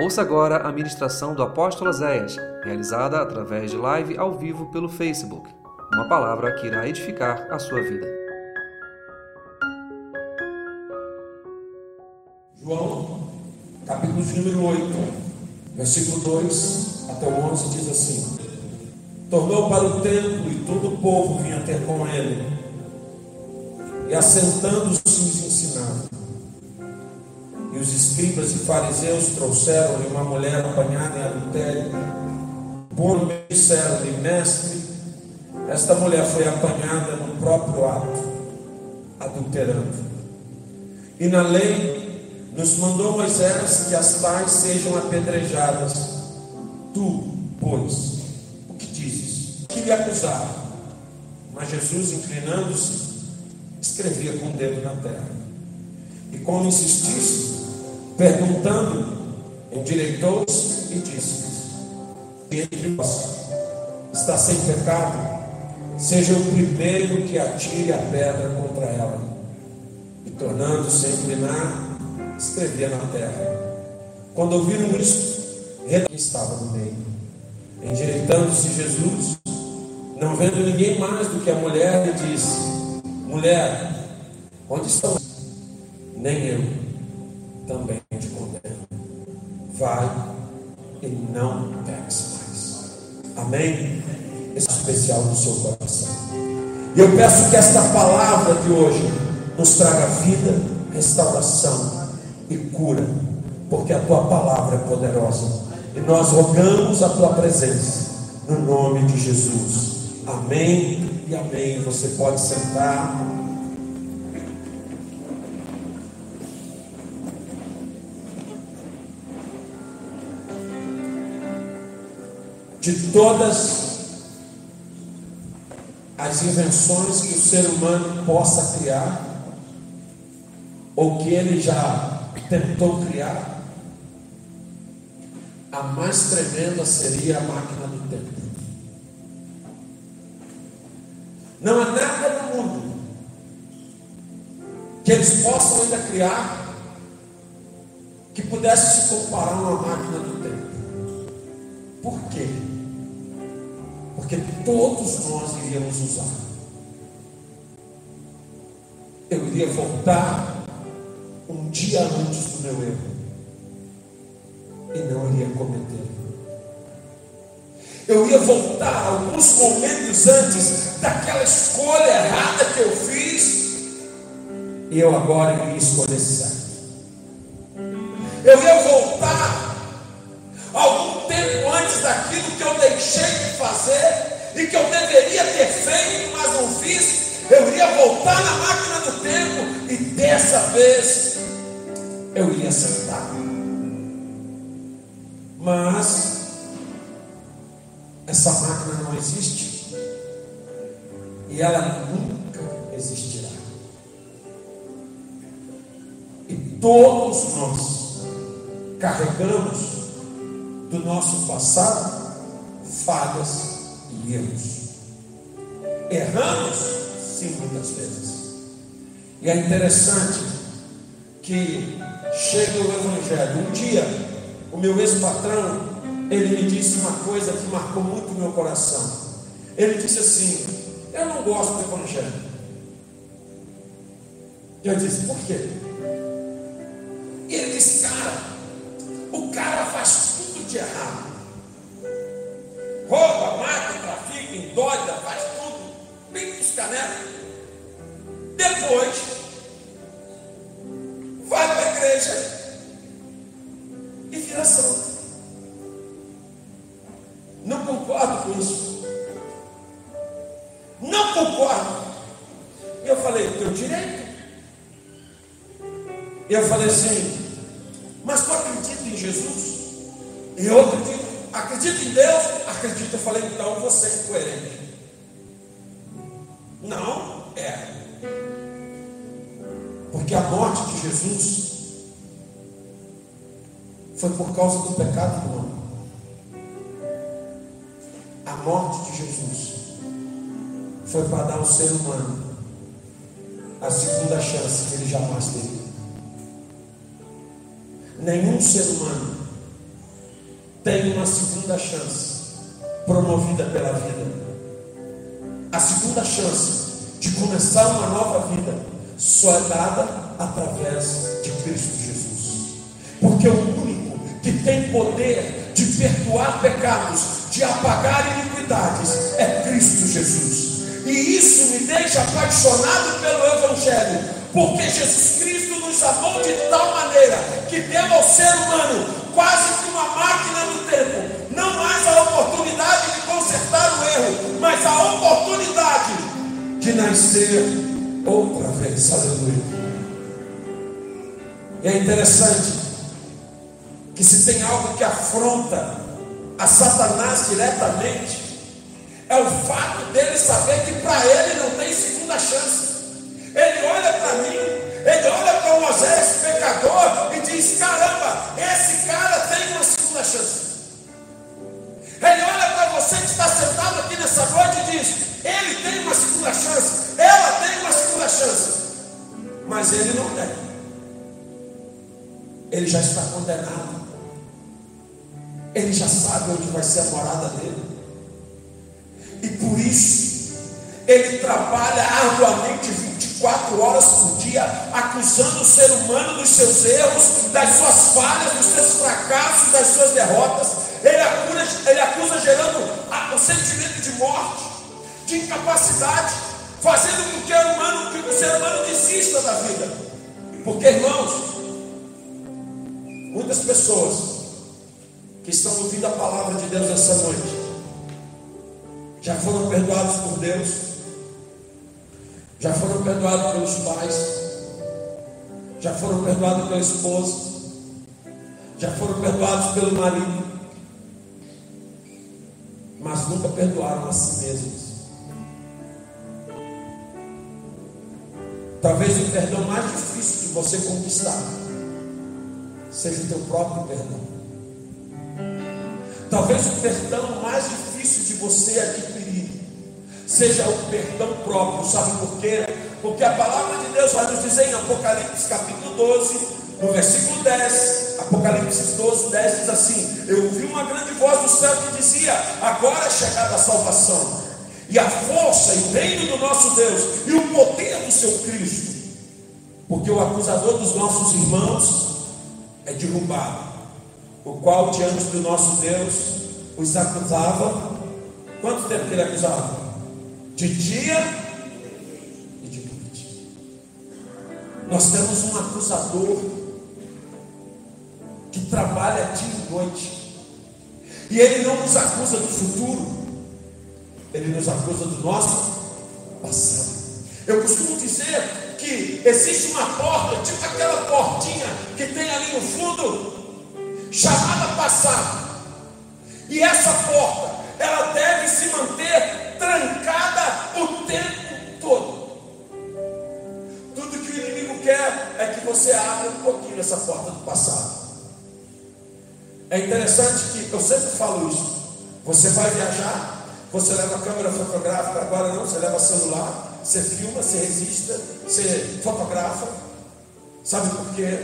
Ouça agora a ministração do apóstolo Zéias, realizada através de live ao vivo pelo Facebook. Uma palavra que irá edificar a sua vida. João, capítulo de número 8, versículo 2 até o 11 diz assim: Tornou para o templo e todo o povo vinha ter com ele, e assentando-se os ensinava. Os escribas e fariseus trouxeram-lhe uma mulher apanhada em adultério. Pondo disseram-lhe, mestre, esta mulher foi apanhada no próprio ato, adulterando. E na lei nos mandou Moisés que as tais sejam apedrejadas. Tu, pois, o que dizes? Que lhe acusar? Mas Jesus, inclinando-se, escrevia com o dedo na terra. E como insistisse, perguntando, endireitou-se e disse: Entre vós está sem pecado, seja o primeiro que atire a pedra contra ela. E tornando-se a inclinar, escrevia na terra. Quando ouviram isso, que estava no meio. Endireitando-se Jesus, não vendo ninguém mais do que a mulher, lhe disse: Mulher, onde estão? Nem eu também te condeno. Vai e não peques mais. Amém? Esse é especial no seu coração. E eu peço que esta palavra de hoje nos traga vida, restauração e cura, porque a tua palavra é poderosa. E nós rogamos a tua presença, no nome de Jesus. Amém e amém. Você pode sentar. De todas as invenções que o ser humano possa criar, ou que ele já tentou criar, a mais tremenda seria a máquina do tempo. Não há nada no mundo que eles possam ainda criar que pudesse se comparar a uma máquina do tempo. Por quê? Porque todos nós iríamos usar. Eu iria voltar um dia antes do meu erro e não iria cometer. Eu ia voltar alguns momentos antes daquela escolha errada que eu fiz e eu agora iria escolher certo. Eu ia voltar daquilo que eu deixei de fazer e que eu deveria ter feito, mas não fiz, eu iria voltar na máquina do tempo e dessa vez eu iria sentar. Mas essa máquina não existe e ela nunca existirá. E todos nós carregamos do nosso passado, falhas e erros. Erramos, sim, muitas vezes. E é interessante que chega o Evangelho. Um dia, o meu ex-patrão, ele me disse uma coisa que marcou muito o meu coração. Ele disse assim: Eu não gosto do Evangelho. Eu disse: Por quê? E ele disse: Cara, o cara faz de errado. Rouba, mata, trafica, endoida, faz tudo. Bem dos canecos. Depois, vai para a igreja e vira santo. Não concordo com isso. Não concordo. Eu falei, teu direito. Eu falei assim, Jesus foi por causa do pecado do homem. A morte de Jesus foi para dar ao ser humano a segunda chance que ele jamais teve. Nenhum ser humano tem uma segunda chance promovida pela vida. A segunda chance de começar uma nova vida só é dada através de Cristo Jesus. Porque o único que tem poder de perdoar pecados, de apagar iniquidades, é Cristo Jesus. E isso me deixa apaixonado pelo Evangelho, porque Jesus Cristo nos amou de tal maneira que deu ao ser humano quase que uma máquina do tempo, não mais a oportunidade de consertar o erro, mas a oportunidade de nascer outra vez. Aleluia. E é interessante que se tem algo que afronta a Satanás diretamente, é o fato dele saber que para ele não tem segunda chance. Ele olha para mim, ele olha para Moisés, pecador, e diz: caramba, esse cara tem uma segunda chance. Ele olha para você que está sentado aqui nessa noite e diz: ele tem uma segunda chance, ela tem uma segunda chance, mas ele não tem. Ele já está condenado. Ele já sabe onde vai ser a morada dele. E por isso, ele trabalha arduamente 24 horas por dia, acusando o ser humano dos seus erros, das suas falhas, dos seus fracassos, das suas derrotas. Ele acusa, ele acusa gerando o sentimento de morte, de incapacidade, fazendo com que o, humano, que o ser humano desista da vida. Porque, irmãos, muitas pessoas que estão ouvindo a palavra de Deus essa noite, já foram perdoados por Deus, já foram perdoados pelos pais, já foram perdoados pela esposa, já foram perdoados pelo marido, mas nunca perdoaram a si mesmos. Talvez o perdão mais difícil de você conquistar seja o teu próprio perdão. Talvez o perdão mais difícil de você adquirir seja o perdão próprio. Sabe por quê? Porque a palavra de Deus vai nos dizer em Apocalipse capítulo 12, no versículo 10, Apocalipse 12, 10 diz assim: Eu ouvi uma grande voz do céu que dizia: Agora é chegada a salvação, e a força e o reino do nosso Deus, e o poder do seu Cristo, porque o acusador dos nossos irmãos é derrubado o qual diante do nosso Deus os acusava. Quanto tempo que ele acusava? De dia e de noite. Nós temos um acusador que trabalha dia e noite. E ele não nos acusa do futuro, ele nos acusa do nosso passado. Eu costumo dizer que existe uma porta, tipo aquela portinha que tem ali no fundo chamada passado. E essa porta, ela deve se manter trancada o tempo todo. Tudo que o inimigo quer é que você abra um pouquinho essa porta do passado. É interessante que eu sempre falo isso. Você vai viajar, você leva câmera fotográfica, agora não, você leva celular, você filma, você resista, você fotografa. Sabe por quê?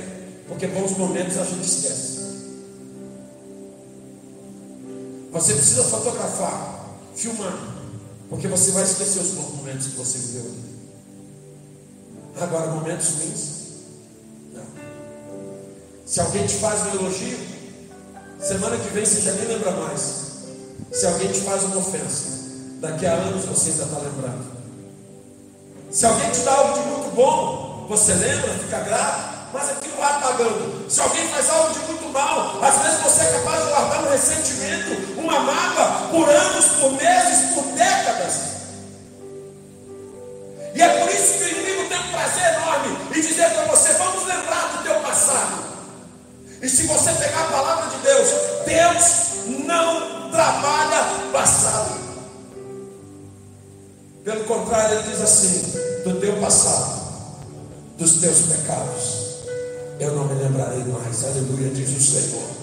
Porque bons momentos a gente esquece. Você precisa fotografar, filmar, porque você vai esquecer os bons momentos que você viveu. Agora, momentos ruins, não. Se alguém te faz um elogio, semana que vem você já nem lembra mais. Se alguém te faz uma ofensa, daqui a anos você ainda está lembrando. Se alguém te dá algo de muito bom, você lembra, fica grato, mas aquilo vai apagando. Se alguém faz algo de muito mal, às vezes você é capaz de guardar um ressentimento, uma mágoa, por anos, por meses, por décadas. E é por isso que o inimigo tem um prazer enorme em dizer para você: vamos lembrar do teu passado. E se você pegar a palavra de Deus, Deus não trabalha passado. Pelo contrário, ele diz assim: do teu passado, dos teus pecados, eu não me lembrarei mais. Aleluia, diz o Senhor.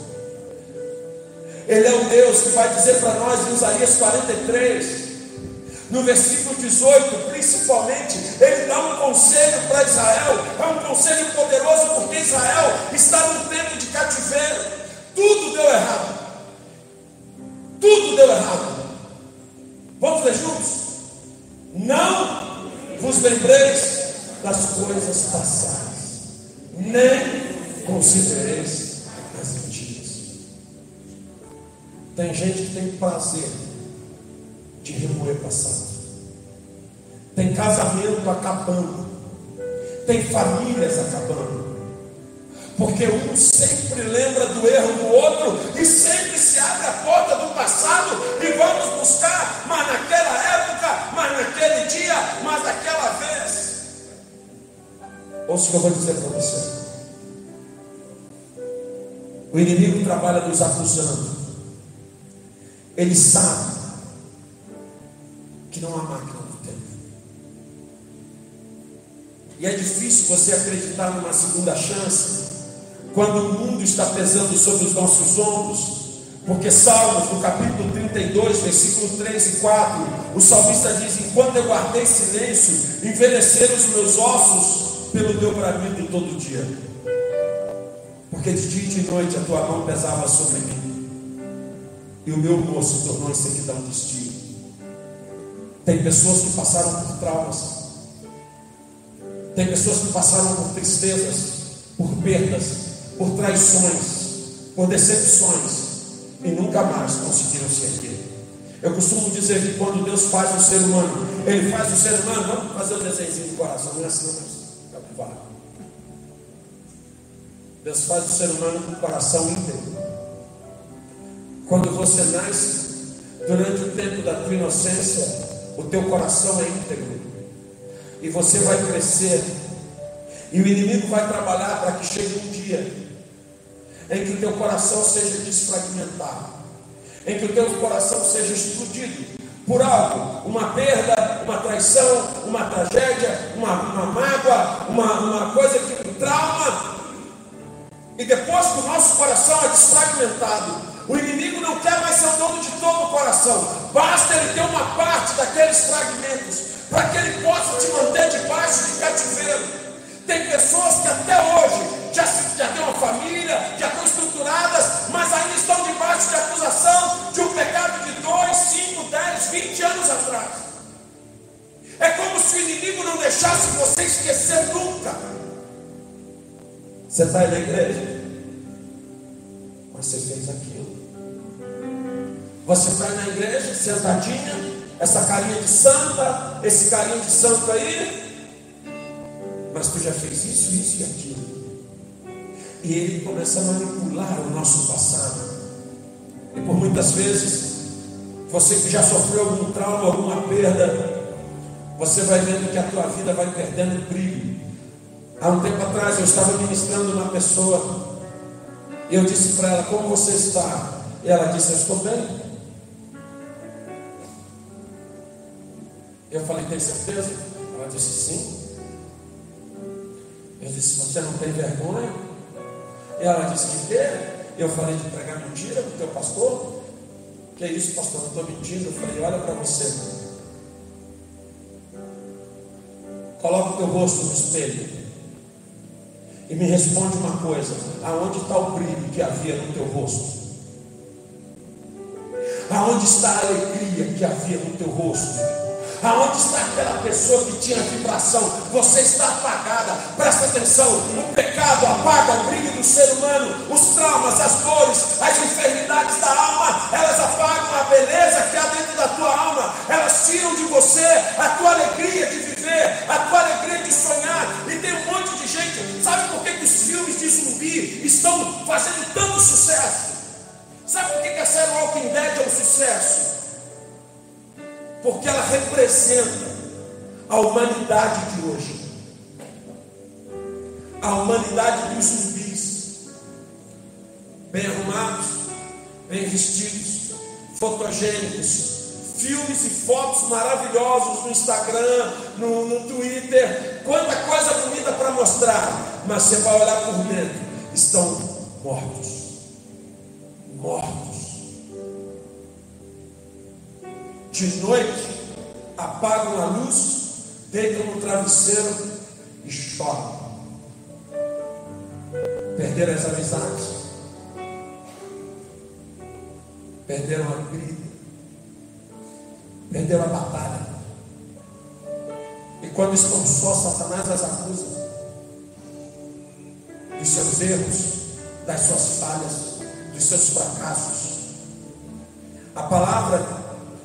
Ele é o Deus que vai dizer para nós em Isaías 43, no versículo 18, principalmente, ele dá um conselho para Israel, é um conselho poderoso, porque Israel está num tempo de cativeiro, tudo deu errado, tudo deu errado. Vamos ler juntos? Vos lembreis das coisas passadas, nem considereis as antigas. Tem gente que tem prazer de remoer passado. Tem casamento acabando. Tem famílias acabando. Porque um sempre lembra do erro do outro e sempre se abre a porta do passado e vamos buscar, mas naquela época, mas naquele dia, mas naquela vez. Ouça o que eu vou dizer para você. O inimigo trabalha nos acusando. Ele sabe que não há máquina do tempo. E é difícil você acreditar numa segunda chance quando o mundo está pesando sobre os nossos ombros. Porque Salmos, no capítulo 32, versículo 3 e 4, o salmista diz: Enquanto eu guardei silêncio, envelheceram os meus ossos pelo teu bramido todo dia. Porque de dia e de noite a tua mão pesava sobre mim, e o meu se tornou em sequidão de estilo. Tem pessoas que passaram por traumas, tem pessoas que passaram por tristezas, por perdas, por traições, por decepções e nunca mais conseguiram se erguer. Eu costumo dizer que quando Deus faz um ser humano, Ele faz o ser humano, vamos fazer um desenho do coração, não é assim, capivara. Deus faz o ser humano com o coração íntegro. Quando você nasce, durante o tempo da tua inocência, o teu coração é íntegro. E você vai crescer. E o inimigo vai trabalhar para que chegue um dia em que o teu coração seja desfragmentado, em que o teu coração seja explodido por algo, uma perda, uma traição, uma tragédia, uma, uma mágoa, uma, uma coisa que um trauma. E depois que o nosso coração é desfragmentado, o inimigo não quer mais ser o dono de todo o coração. Basta ele ter uma parte daqueles fragmentos para que ele possa te manter debaixo de cativeiro. Tem pessoas que até hoje já, já têm uma família, já estão estruturadas, mas ainda estão debaixo de acusação de um pecado de 2, 5, 10, 20 anos atrás. É como se o inimigo não deixasse você esquecer nunca. Você está aí na igreja, mas você fez aquilo. Você está na igreja, sentadinha, essa carinha de santa, esse carinho de santo aí, mas tu já fez isso, isso e aquilo. E ele começa a manipular o nosso passado. E por muitas vezes, você que já sofreu algum trauma, alguma perda, você vai vendo que a tua vida vai perdendo brilho. Há um tempo atrás eu estava ministrando uma pessoa. E eu disse para ela, como você está? E ela disse, eu estou bem. Eu falei, tem certeza? Ela disse, sim. Eu disse, você não tem vergonha? Ela disse que quê? Eu falei de pregar mentira para o teu pastor. Que é isso, pastor? Não estou mentindo. Eu falei, olha para você. Coloca o teu rosto no espelho. E me responde uma coisa: aonde está o brilho que havia no teu rosto? Aonde está a alegria que havia no teu rosto? Aonde está aquela pessoa que tinha vibração? Você está apagada. Presta atenção. O pecado apaga o brilho do ser humano. Os traumas, as dores, as enfermidades da alma, elas apagam a beleza que há dentro da tua alma. Elas tiram de você a tua alegria de viver, a tua alegria de sonhar. E tem um monte de gente. Sabe por que, que os filmes de zumbi estão fazendo tanto sucesso? Sabe por que, que a série Walking Dead é um sucesso? Porque ela representa a humanidade de hoje. A humanidade dos zumbis, bem arrumados, bem vestidos, fotogênicos, filmes e fotos maravilhosos no Instagram, no, no Twitter, quanta coisa bonita para mostrar, mas você vai olhar por dentro, estão mortos. Mortos de noite, apagam a luz, deitam no travesseiro e choram. Perderam as amizades, perderam a vida, perderam a batalha. E quando estão só, Satanás as acusa dos seus erros, das suas falhas, dos seus fracassos. A palavra,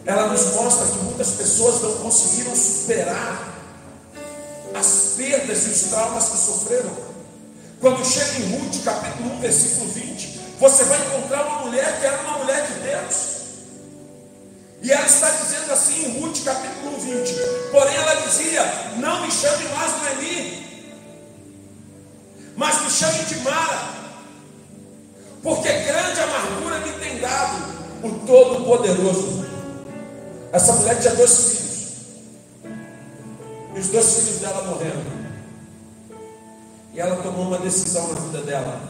ela nos mostra que muitas pessoas não conseguiram superar as perdas e os traumas que sofreram. Quando chega em Ruth, capítulo 1, versículo 20, você vai encontrar uma mulher que era uma mulher de Deus. E ela está dizendo assim em Ruth capítulo 20: Porém ela dizia: Não me chame mais Noemi, mas me chame de Mara, porque grande amargura me tem dado o Todo-Poderoso. Essa mulher tinha dois filhos, e os dois filhos dela morreram. E ela tomou uma decisão na vida dela.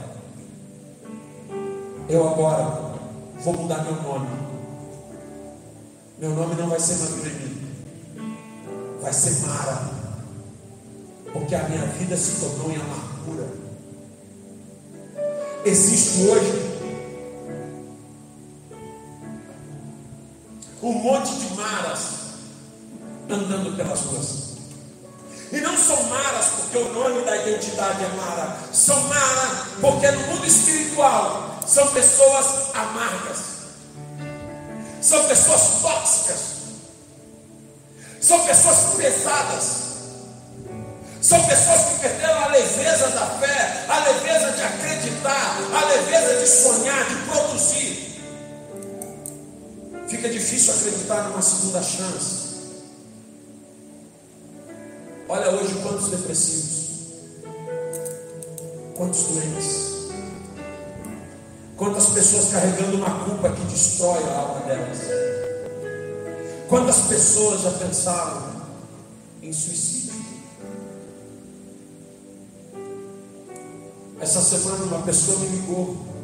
Eu agora vou mudar meu nome. Meu nome não vai ser Magreni, vai ser Mara, porque a minha vida se tornou em amargura. Existe hoje um monte de maras andando pelas ruas. E não são maras porque o nome da identidade é Mara, são Mara porque no mundo espiritual são pessoas amargas são pessoas tóxicas, são pessoas pesadas, são pessoas que perderam a leveza da fé, a leveza de acreditar, a leveza de sonhar, de produzir. Fica difícil acreditar numa segunda chance. Olha hoje quantos depressivos, quantos doentes. Quantas pessoas carregando uma culpa que destrói a alma delas? Quantas pessoas já pensaram em suicídio? Essa semana uma pessoa me ligou.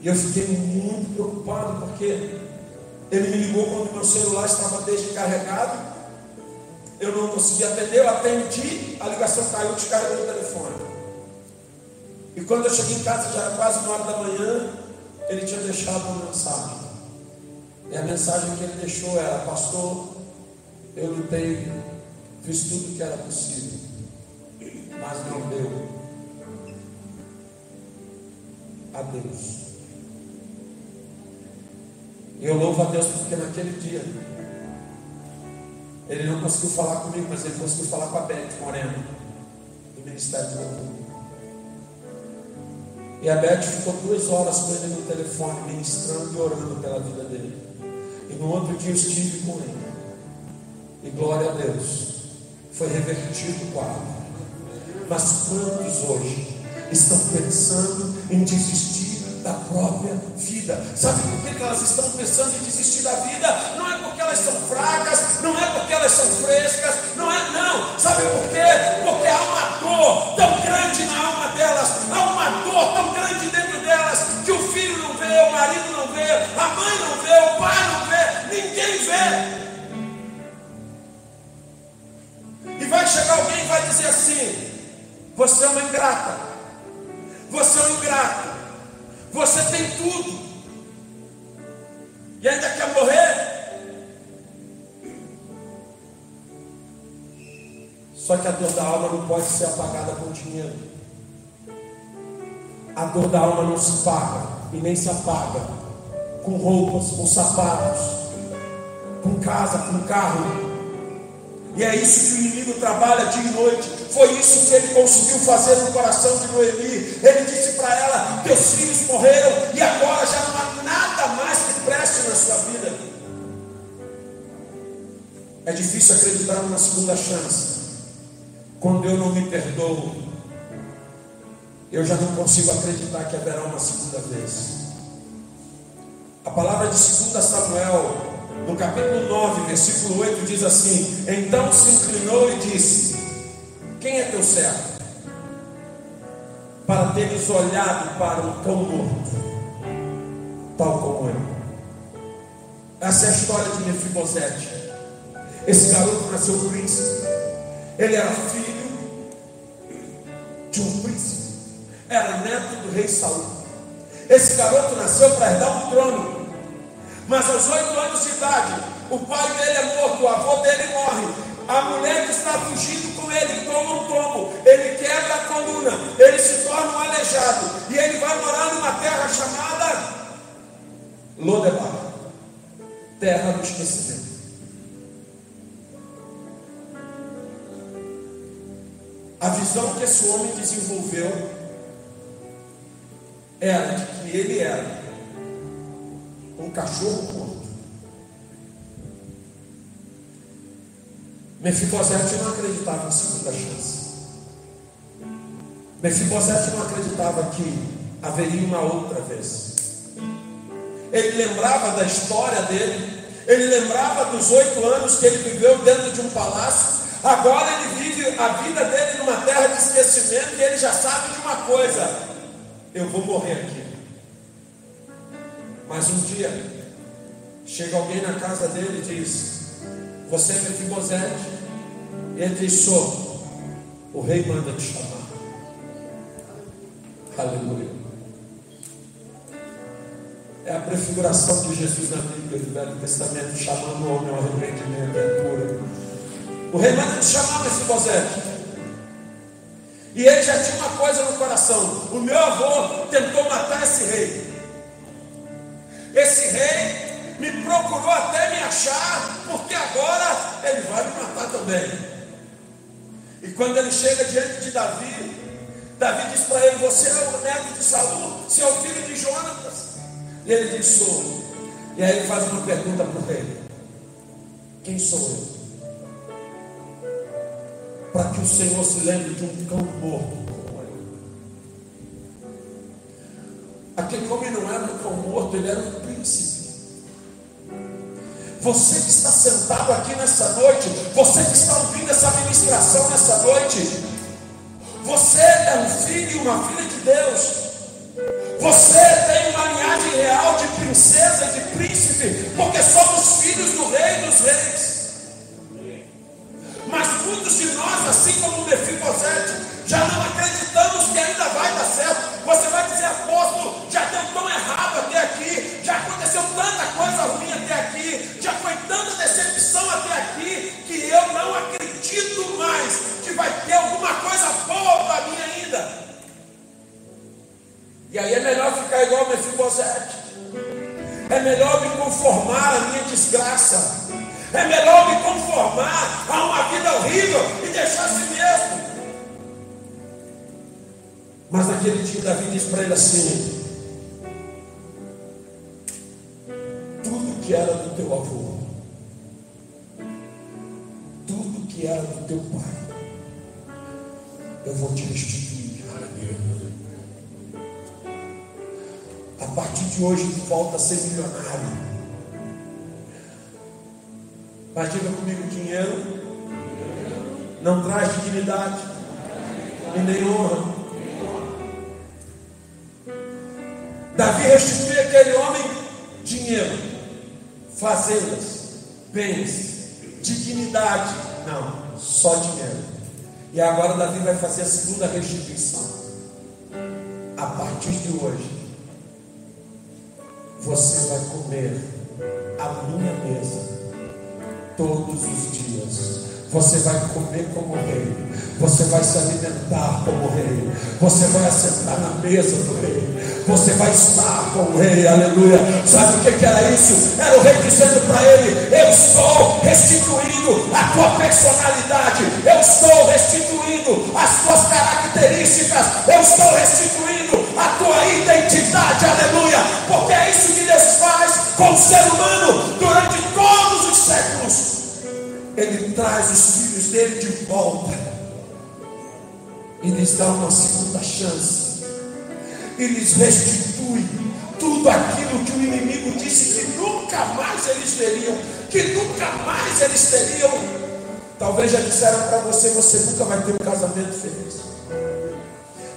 E eu fiquei muito preocupado porque ele me ligou quando meu celular estava descarregado. Eu não consegui atender, eu atendi, a ligação caiu, descarregou o telefone. E quando eu cheguei em casa, já era quase uma hora da manhã, ele tinha deixado uma mensagem. E a mensagem que ele deixou era: Pastor, eu lutei, fiz tudo que era possível, mas não deu. Adeus. E eu louvo a Deus porque naquele dia ele não conseguiu falar comigo, mas ele conseguiu falar com a Beth Moreno, do Ministério do Louvor. E a Beth ficou duas horas com ele no telefone, ministrando e orando pela vida dele. E no outro dia eu estive com ele. E glória a Deus, foi revertido o quadro. Mas quantos hoje estão pensando em desistir da própria vida? Sabe por que elas estão pensando em desistir da vida? Não é porque elas são fracas, não é porque elas são frescas, não é não. Sabe por quê? Porque há uma dor tão grande na alma delas, há uma dor tão grande dentro delas que o filho não vê, o marido não vê, a mãe não vê, o pai não vê, ninguém vê. E vai chegar alguém e vai dizer assim: Você é uma ingrata, você é um ingrato, você tem tudo, e ainda quer morrer. Só que a dor da alma não pode ser apagada com dinheiro. A dor da alma não se paga e nem se apaga com roupas, com sapatos, com casa, com carro. E é isso que o inimigo trabalha dia e noite. Foi isso que ele conseguiu fazer no coração de Noemi. Ele disse para ela: Teus filhos morreram e agora já não há nada mais que preste na sua vida. É difícil acreditar numa segunda chance. Quando eu não me perdoo, eu já não consigo acreditar que haverá uma segunda vez. A palavra de 2 Samuel, no capítulo 9, versículo 8, diz assim: Então se inclinou e disse: Quem é teu servo? Para teres olhado para um cão morto, tal como eu. Essa é a história de Mefibosete. Esse garoto nasceu príncipe. Ele era filho de um príncipe, era neto do rei Saul. Esse garoto nasceu para herdar o trono, mas aos oito anos de idade, O pai dele é morto, o avô dele morre. A mulher que está fugindo ele toma um tombo, ele quebra a coluna, ele se torna um aleijado e ele vai morar numa terra chamada Lodebar terra do esquecimento. A visão que esse homem desenvolveu era de que ele era um cachorro morto. Mefibosete não acreditava em segunda chance. Mefibosete não acreditava que haveria uma outra vez. Ele lembrava da história dele, ele lembrava dos oito anos que ele viveu dentro de um palácio, Agora ele vive a vida dele numa terra de esquecimento e ele já sabe de uma coisa: eu vou morrer aqui. Mas um dia chega alguém na casa dele e diz: Você é Mefibosete? Ele diz: Sou. O rei manda te chamar. Aleluia. É a prefiguração de Jesus na Bíblia do Velho Testamento, chamando o homem ao arrependimento, é pura. O rei manda te chamar Mefibosete. E ele já tinha uma coisa no coração: o meu avô tentou matar esse rei. Esse rei me procurou até me achar, porque agora ele vai me matar também. E quando ele chega diante de Davi, Davi diz para ele: Você é o neto de Saul, você é o filho de Jonatas. E ele diz: Sou. E aí ele faz uma pergunta para rei: Quem sou eu? para que o Senhor se lembre de um cão morto. Aquele homem não era um cão morto, ele era um príncipe. Você que está sentado aqui nessa noite, você que está ouvindo essa ministração nessa noite, você é um filho e uma filha de Deus. Você tem uma linhagem real de princesa e de príncipe, porque somos filhos do Rei dos Reis. Mas muitos de nós, assim como o Mefibosete, já não acreditamos que ainda vai dar certo. Você vai dizer, apóstolo, já deu tão errado até aqui, aconteceu tanta coisa ruim até aqui, já foi tanta decepção até aqui, que eu não acredito mais que vai ter alguma coisa boa para mim ainda. E aí é melhor ficar igual o Mefibosete. É melhor me conformar à minha desgraça. É melhor me conformar a uma vida horrível e deixar assim mesmo. Mas naquele dia Davi diz para ele assim: hoje volta a ser milionário. Mas diga comigo: dinheiro não traz dignidade e nem honra. Davi restitui aquele homem dinheiro, fazendas, bens, dignidade. Não, só dinheiro. E agora Davi vai fazer a segunda restituição. A partir de hoje, você vai comer a minha mesa todos os dias. Você vai comer como rei, você vai se alimentar como rei, você vai assentar na mesa do rei, você vai estar com o rei, aleluia. Sabe o que, era isso? Era o rei dizendo para ele: Eu estou restituindo a tua personalidade, eu estou restituindo as tuas características, eu estou restituindo a tua identidade, aleluia, porque é isso que Deus faz com o ser humano durante todos os séculos ele traz os filhos dele de volta e lhes dá uma segunda chance e lhes restitui tudo aquilo que o inimigo disse que nunca mais eles teriam, que nunca mais eles teriam. Talvez já disseram para você: você nunca vai ter um casamento feliz.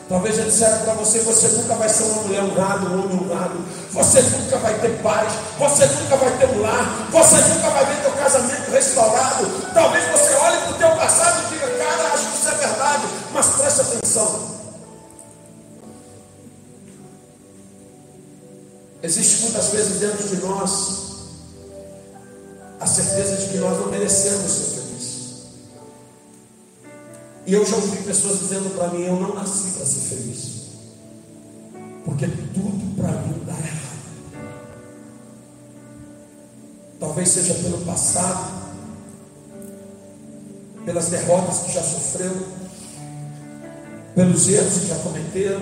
Talvez já disseram para você: você nunca vai ser uma mulher honrada, um homem honrado. Você nunca vai ter paz. Você nunca vai ter um lar. Você nunca vai ver teu casamento restaurado. Talvez você olhe para o teu passado e diga: cara, acho que isso é verdade. Mas preste atenção. Existe muitas vezes dentro de nós as certeza de que nós não merecemos felizes. E eu já ouvi pessoas dizendo para mim: eu não nasci para ser feliz. Porque tudo para mim dá errado. Talvez seja pelo passado, pelas derrotas que já sofreu, pelos erros que já cometeram,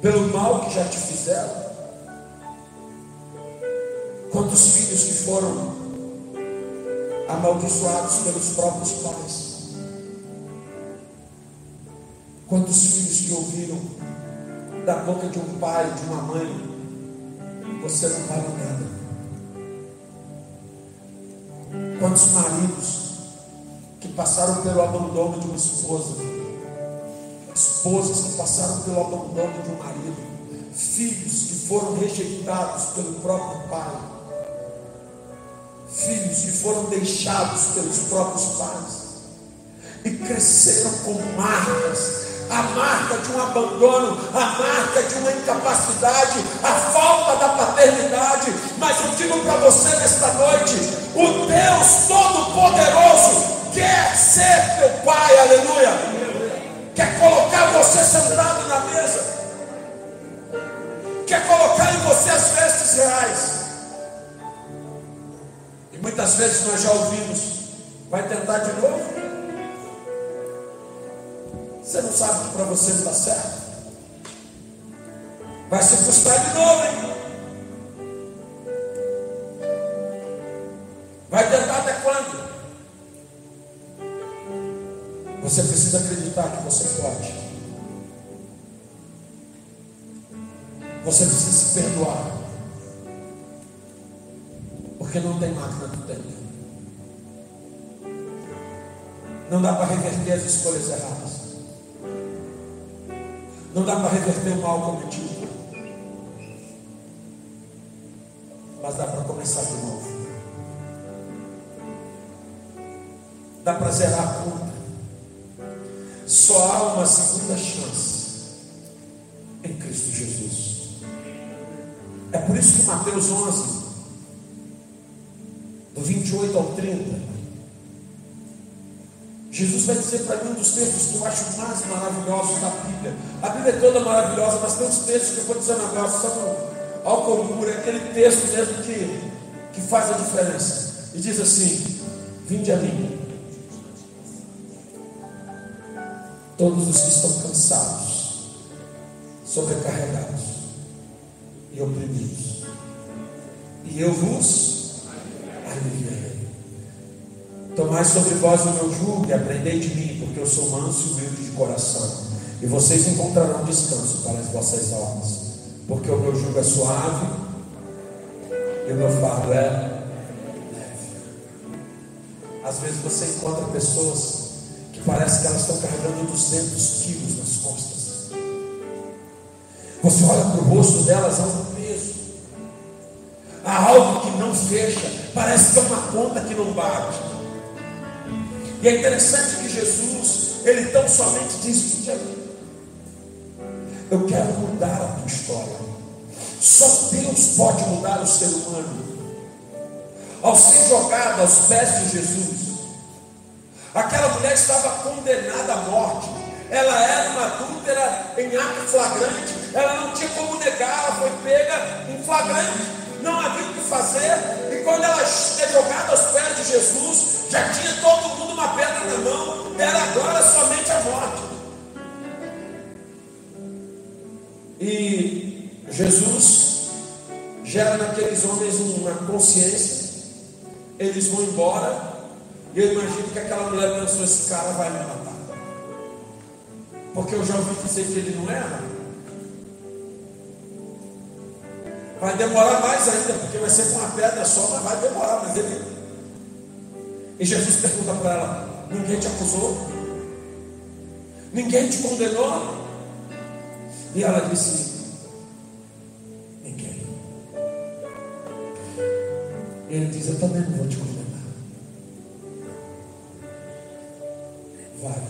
pelo mal que já te fizeram. Quantos filhos que foram amaldiçoados pelos próprios pais? Quantos filhos que ouviram da boca de um pai, de uma mãe, você não vale nada? Quantos maridos que passaram pelo abandono de uma esposa, esposas que passaram pelo abandono de um marido, filhos que foram rejeitados pelo próprio pai, filhos que foram deixados pelos próprios pais e cresceram com marcas a marca de um abandono, a marca de uma incapacidade, a falta da paternidade. Mas eu digo para você nesta noite: o Deus Todo-Poderoso quer ser teu Pai, aleluia. Quer colocar você sentado na mesa, quer colocar em você as vestes reais. Muitas vezes nós já ouvimos, vai tentar de novo. Você não sabe que para você não está certo? Vai se frustrar de novo, hein? Vai tentar até quando? Você precisa acreditar que você pode. Você precisa se perdoar. Porque não tem máquina do tempo. Não dá para reverter as escolhas erradas. Não dá para reverter o mal cometido. Mas dá para começar de novo. Dá para zerar a conta. Só há uma segunda chance em Cristo Jesus. É por isso que Mateus 11, Jesus vai dizer para mim um dos textos que eu acho mais maravilhosos da Bíblia. A Bíblia é toda maravilhosa, mas tem uns textos que eu vou um negócio, sabe? Álcool puro, é aquele texto mesmo que, que faz a diferença. E diz assim: Vinde a mim, todos os que estão cansados, sobrecarregados e oprimidos, e eu vos aliviarei. Tomai sobre vós o meu jugo e aprendei de mim, porque eu sou manso e humilde de coração. E vocês encontrarão descanso para as vossas almas, porque o meu jugo é suave e o meu fardo é leve. Às vezes você encontra pessoas que parece que elas estão carregando 200 quilos nas costas. Você olha para o rosto delas, há um peso. Há algo que não fecha, parece que é uma conta que não bate. E é interessante que Jesus, ele tão somente diz: Eu quero mudar a tua história. Só Deus pode mudar o ser humano. Ao ser jogado aos pés de Jesus, aquela mulher estava condenada à morte. Ela era uma adúltera em ato flagrante. Ela não tinha como negar, ela foi pega em flagrante não havia o que fazer, e quando ela é jogada aos pés de Jesus, já tinha todo mundo uma pedra na mão, era agora somente a morte. E Jesus gera naqueles homens uma consciência, eles vão embora, e eu imagino que aquela mulher pensou: esse cara vai me matar. Porque eu já ouvi dizer que ele não era. Vai demorar mais ainda, porque vai ser com uma pedra só, mas vai demorar, mas ele. E Jesus pergunta para ela: Ninguém te acusou? Ninguém te condenou? E ela disse: Ninguém. E ele diz: Eu também não vou te condenar. Vai.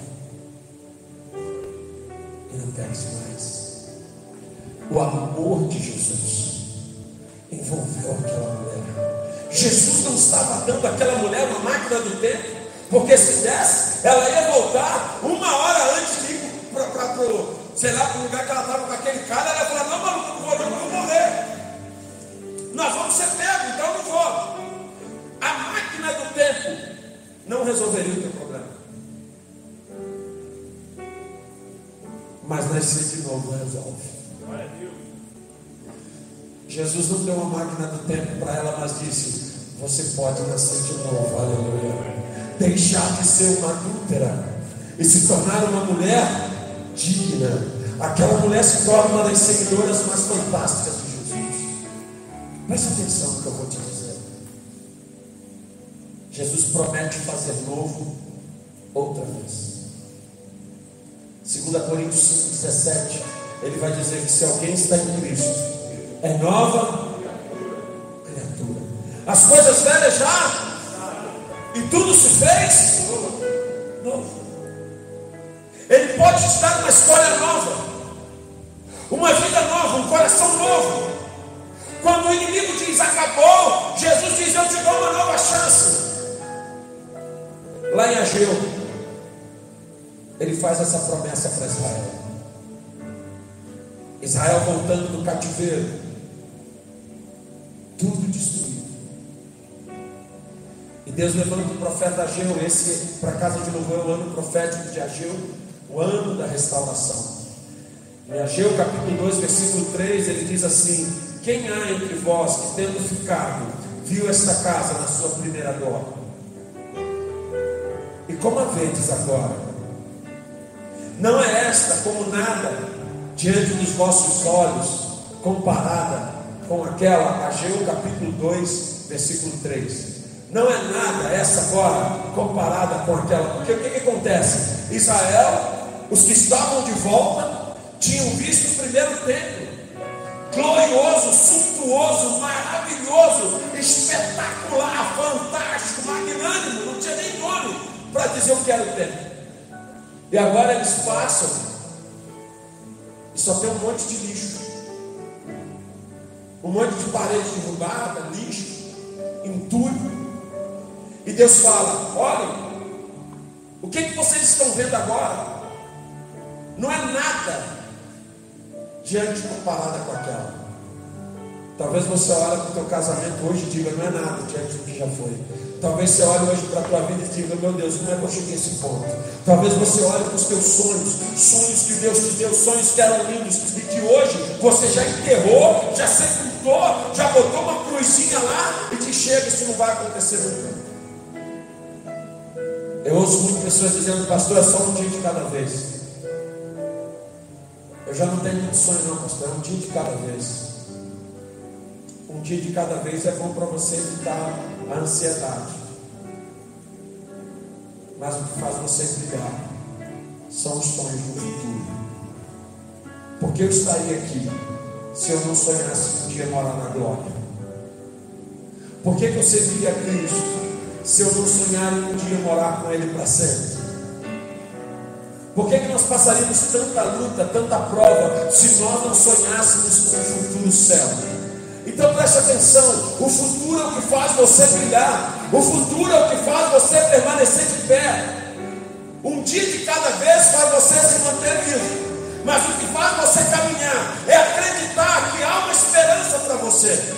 E não pegues mais. O amor de Jesus envolveu aquela mulher. Jesus não estava dando àquela mulher máquina do tempo, porque se desse, ela ia voltar uma hora antes de ir para o, sei lá, para o lugar que ela estava com aquele cara, ela ia falar, não, maluco, não vou, não, vou morrer. Nós vamos ser pegos, então não vou. A máquina do tempo não resolveria o teu problema. Mas nascer de novo resolve. Jesus não deu uma máquina do tempo para ela, mas disse: Você pode nascer de novo. Deixar de ser uma adúltera e se tornar uma mulher digna. Aquela mulher se torna uma das seguidoras mais fantásticas de Jesus. Preste atenção no que eu vou te dizer. Jesus promete fazer novo outra vez. 2 Coríntios 5,17, ele vai dizer que se alguém está em Cristo, é nova criatura. As coisas velhas já, e tudo se fez novo. Ele pode estar numa história nova, uma vida nova, um coração novo. Quando o inimigo diz acabou, Jesus diz: Eu te dou uma nova chance. Lá em Ageu, ele faz essa promessa para Israel. Israel voltando do cativeiro, tudo destruído. E Deus levanta o profeta Ageu, esse para a casa de louvor é o ano profético de Ageu, o ano da restauração. Em Ageu capítulo 2, versículo 3, ele diz assim: Quem há entre vós que tendo ficado, viu esta casa na sua primeira glória? E como a vedes agora? Não é esta como nada diante dos vossos olhos, comparada com aquela, Ageu capítulo 2, versículo 3. Não é nada essa agora comparada com aquela, porque o que, que acontece? Israel, os que estavam de volta, tinham visto o primeiro templo, glorioso, suntuoso, maravilhoso, espetacular, fantástico, magnânimo, não tinha nem nome para dizer o que era o templo. E agora eles passam e só tem um monte de lixo um monte de parede derrubada, lixo, entulho. E Deus fala: olha, o que, que vocês estão vendo agora? Não é nada diante comparada com aquela. Talvez você olhe para o teu casamento hoje e diga, não é nada diante do que já foi. Talvez você olhe hoje para a tua vida e diga, meu Deus, como é que eu cheguei a esse ponto? Talvez você olhe para os teus sonhos, sonhos que Deus te deu, sonhos que eram lindos, e que hoje você já enterrou, já sepultou, já botou uma cruzinha lá e te chega, isso não vai acontecer nunca. Eu ouço muitas pessoas dizendo, pastor, é só um dia de cada vez. Eu já não tenho muito sonho não, pastor, é um dia de cada vez. Um dia de cada vez é bom para você evitar a ansiedade. Mas o que faz você brilhar são os sonhos do futuro. Porque eu estaria aqui se eu não sonhasse um dia morar na glória? Por que, que eu serviria a Cristo se eu não sonhar em um dia morar com Ele para sempre? Por que, que nós passaríamos tanta luta, tanta prova, se nós não sonhássemos com o futuro céu? Então preste atenção: o futuro é o que faz você brilhar, o futuro é o que faz você permanecer de pé. Um dia de cada vez faz você se manter vivo. Mas o que faz você caminhar é acreditar que há uma esperança para você.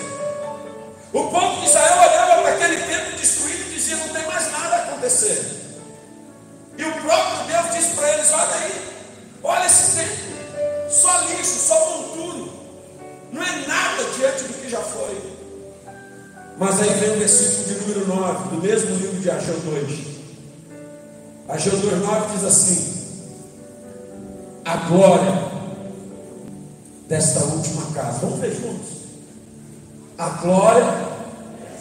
O povo de Israel olhava para aquele templo destruído dizia: não tem mais nada a acontecer. E o próprio Deus disse para eles: olha aí, olha esse templo, só lixo, só monturo. Não é nada diante do que já foi. Mas aí vem o versículo de número 9, do mesmo livro de Ageu 2. Ageu 2,9 diz assim: A glória desta última casa. Vamos ver juntos. A glória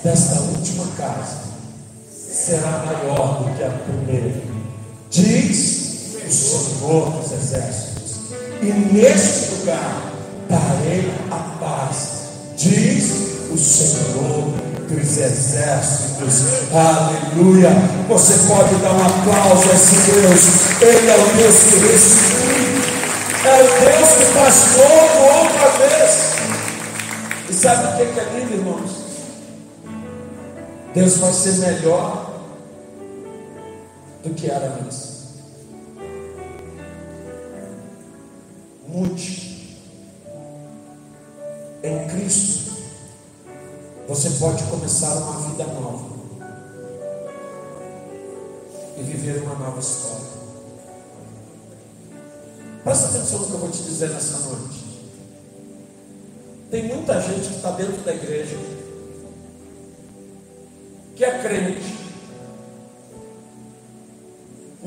desta última casa será maior do que a primeira. Diz o Senhor dos Exércitos. E neste lugar darei a paz, diz o Senhor dos exércitos. Aleluia. Você pode dar um aplauso a esse Deus. Ele é o Deus que restitui. É o Deus que faz novo outra vez. E sabe o que é lindo, irmãos? Deus vai ser melhor do que era antes. Mude. Em Cristo, você pode começar uma vida nova e viver uma nova história. Presta atenção no que eu vou te dizer nessa noite. Tem muita gente que está dentro da igreja, que é crente,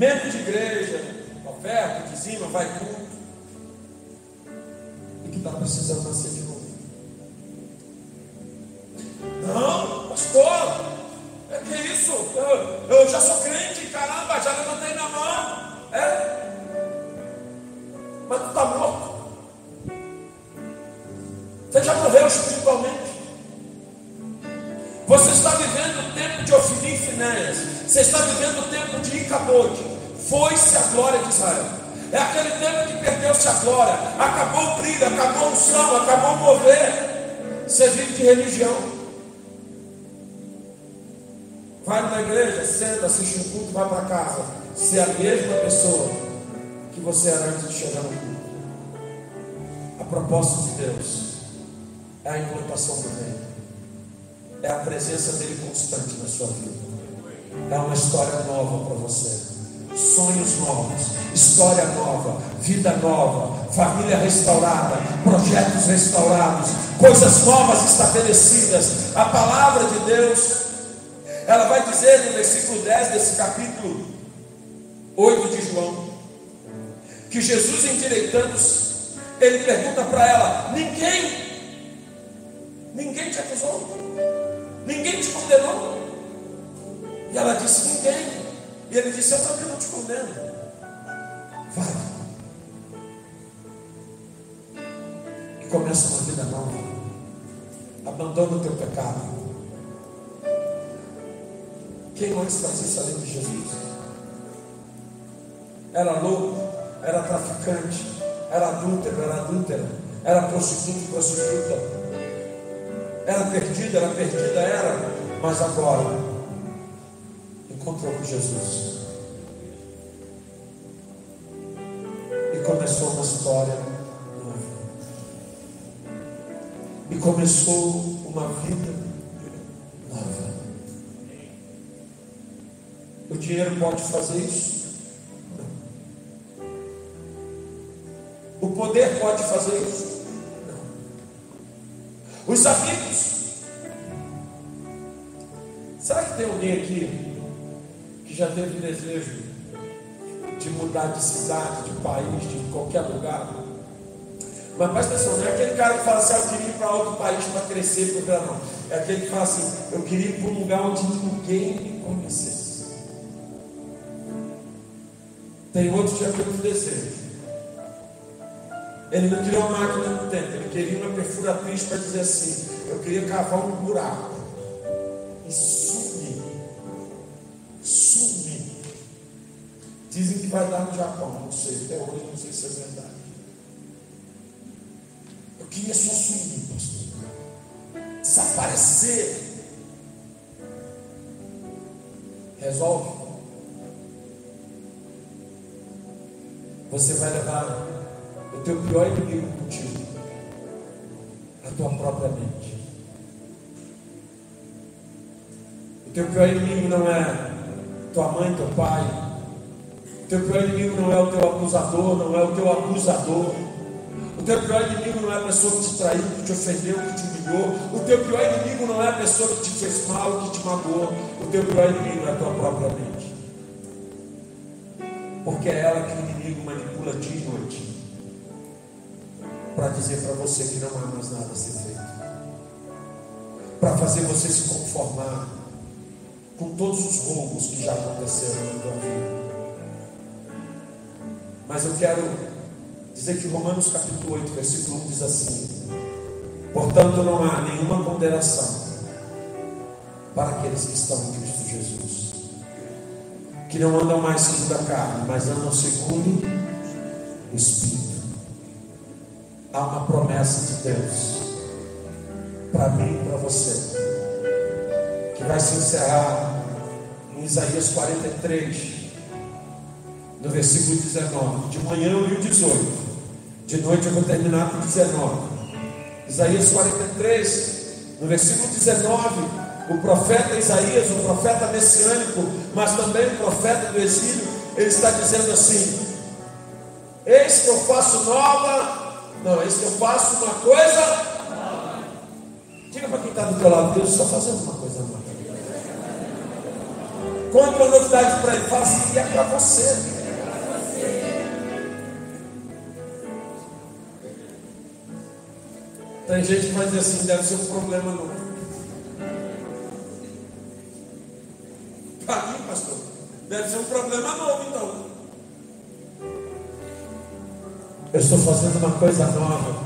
membro de igreja, oferta, dizima, vai culto, e que está precisando nascer de Foi-se a glória de Israel. É aquele tempo que perdeu-se a glória. Acabou o brilho, acabou o som, acabou o mover. Você vive de religião. Vai na igreja, senta, assiste um culto, vai para casa. Se é a mesma pessoa que você era antes de chegar no culto. A proposta de Deus é a implantação do reino, é a presença dele constante na sua vida, é uma história nova para você, sonhos novos, história nova, vida nova, família restaurada, projetos restaurados, coisas novas estabelecidas. A palavra de Deus, ela vai dizer no versículo 10 desse capítulo 8 de João, que Jesus endireitando-se, ele pergunta para ela: ninguém Ninguém te acusou. Ninguém te condenou. E ela disse: Ninguém. E ele disse: Eu também não te condeno. Vai. E começa uma vida nova. Abandona o teu pecado. Quem mais faz isso além de Jesus? Era louco, era traficante, era adúltero, era adúltera, era prostituto, prostituta era perdida, era perdida, era, mas agora com Jesus. E começou uma história nova. E começou uma vida nova. O dinheiro pode fazer isso? Não. O poder pode fazer isso? Os amigos. Será que tem alguém aqui que já teve desejo de mudar de cidade, de país, de qualquer lugar? Mas presta atenção, não é aquele cara que fala assim, ah, eu queria ir para outro país para crescer, para não. É aquele que fala assim, eu queria ir para um lugar onde ninguém me conhecesse. Tem outro que já teve desejo ele não queria uma máquina no tempo, ele queria uma perfuratriz para dizer assim: eu queria cavar um buraco e Dizem que vai dar no Japão, não sei, até hoje não sei se é verdade. Eu queria só sumir, pastor. Desaparecer. Resolve. Você vai levar o teu pior inimigo contigo, a tua própria mente. O teu pior inimigo não é tua mãe, teu pai. Teu pior inimigo não é o teu acusador, não é o teu abusador. O teu pior inimigo não é a pessoa que te traiu, que te ofendeu, que te humilhou. O teu pior inimigo não é a pessoa que te fez mal, que te magoou. O teu pior inimigo é a tua própria mente. Porque é ela que o inimigo manipula dia e noite para dizer para você que não há mais nada a ser feito, para fazer você se conformar com todos os roubos que já aconteceram na tua vida. Mas eu quero dizer que Romanos capítulo 8, versículo 1 diz assim: Portanto, não há nenhuma condenação para aqueles que estão em Cristo Jesus, que não andam mais segundo a carne, mas andam segundo o Espírito. Há uma promessa de Deus para mim e para você, que vai se encerrar em Isaías 43, no versículo 19. De manhã eu li o 18, de noite eu vou terminar com o 19. Isaías 43, no versículo 19, o profeta Isaías, o profeta messiânico, mas também o profeta do exílio, ele está dizendo assim: Eis que eu faço nova, não, eis que eu faço uma coisa. Diga para quem está do teu lado, Deus está fazendo uma coisa nova. Conta uma novidade para ele, fala assim, e é para você. Tem gente que vai dizer assim, deve ser um problema novo. Para mim, pastor, deve ser um problema novo então. Eu estou fazendo uma coisa nova.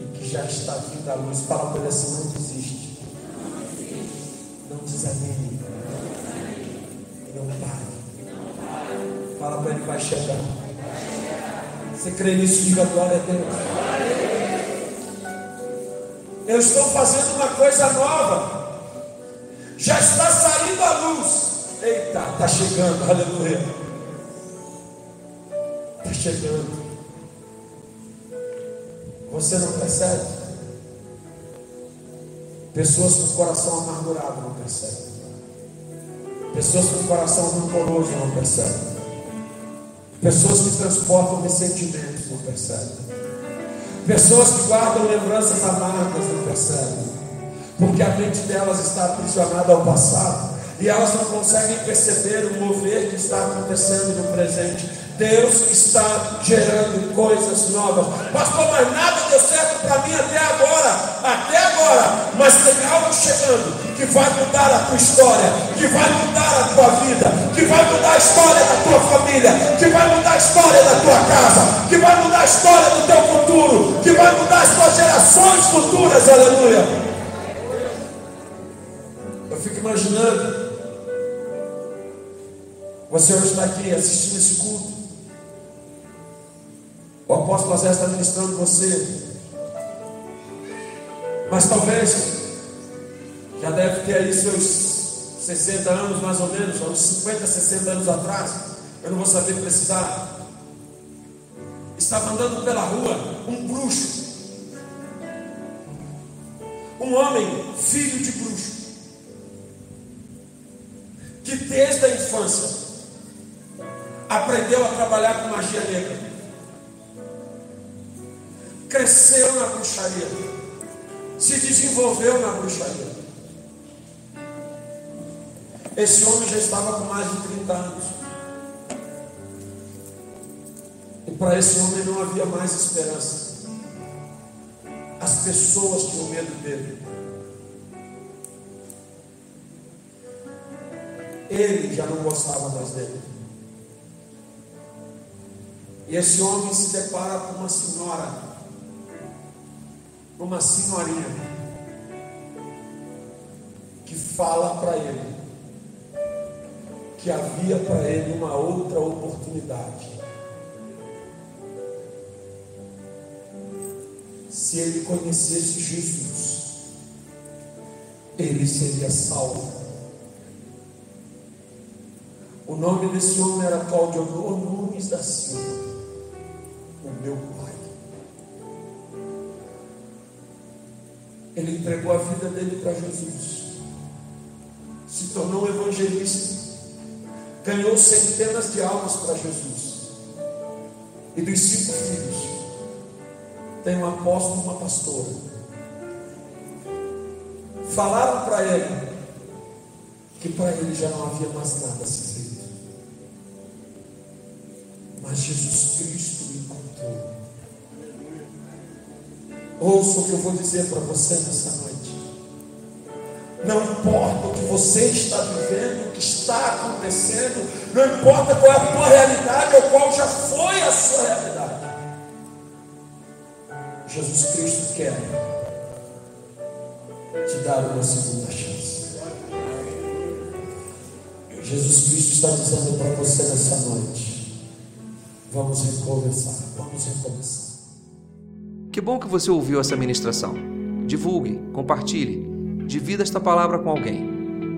E que já está vindo à luz. Fala para ele assim, não desiste. Não desanime. Não pare. Fala para ele, vai chegar. Você crê nisso? Diga glória a Deus. Eu estou fazendo uma coisa nova. Já está saindo a luz. Eita, está chegando, aleluia. Está chegando. Você não percebe? Pessoas com o coração amargurado não percebem. Pessoas com o coração rancoroso não percebem. Pessoas que transportam ressentimentos não percebem. Pessoas que guardam lembranças amargas não percebem. Porque a mente delas está aprisionada ao passado. E elas não conseguem perceber o mover que está acontecendo no presente. Deus está gerando coisas novas. Pastor, mas nada deu certo para mim até agora. Até agora. Mas tem algo chegando que vai mudar a tua história, que vai mudar a tua vida, que vai mudar a história da tua família, que vai mudar a história da tua casa, que vai mudar a história do teu futuro, que vai mudar as tuas gerações futuras. Aleluia. Eu fico imaginando. Você hoje está aqui assistindo esse culto. O apóstolo José está ministrando você. Mas talvez já deve ter aí seus 60 anos mais ou menos, uns 50, 60 anos atrás. Eu não vou saber precisar. Estava andando pela rua um bruxo. Um homem, filho de bruxo. Que desde a infância aprendeu a trabalhar com magia negra cresceu na bruxaria, se desenvolveu na bruxaria. Esse homem já estava com mais de 30 anos. E para esse homem não havia mais esperança. As pessoas tinham medo dele. Ele já não gostava mais dele. E esse homem se depara com uma senhora uma senhorinha que fala para ele que havia para ele uma outra oportunidade. Se ele conhecesse Jesus, ele seria salvo. O nome desse homem era Cláudio Nunes da Silva, o meu pai. Ele entregou a vida dele para Jesus. Se tornou um evangelista. Ganhou centenas de almas para Jesus. E dos cinco filhos, tem um apóstolo e uma pastora. Falaram para ele que para ele já não havia mais nada a ser feito. Mas Jesus Cristo encontrou. Ouça o que eu vou dizer para você nessa noite. Não importa o você está vivendo, o que está acontecendo, não importa qual é a tua realidade ou qual já foi a sua realidade. Jesus Cristo quer te dar uma segunda chance. Jesus Cristo está dizendo para você nessa noite: vamos recomeçar, vamos recomeçar. Que bom que você ouviu essa ministração. Divulgue, compartilhe. Divida esta palavra com alguém.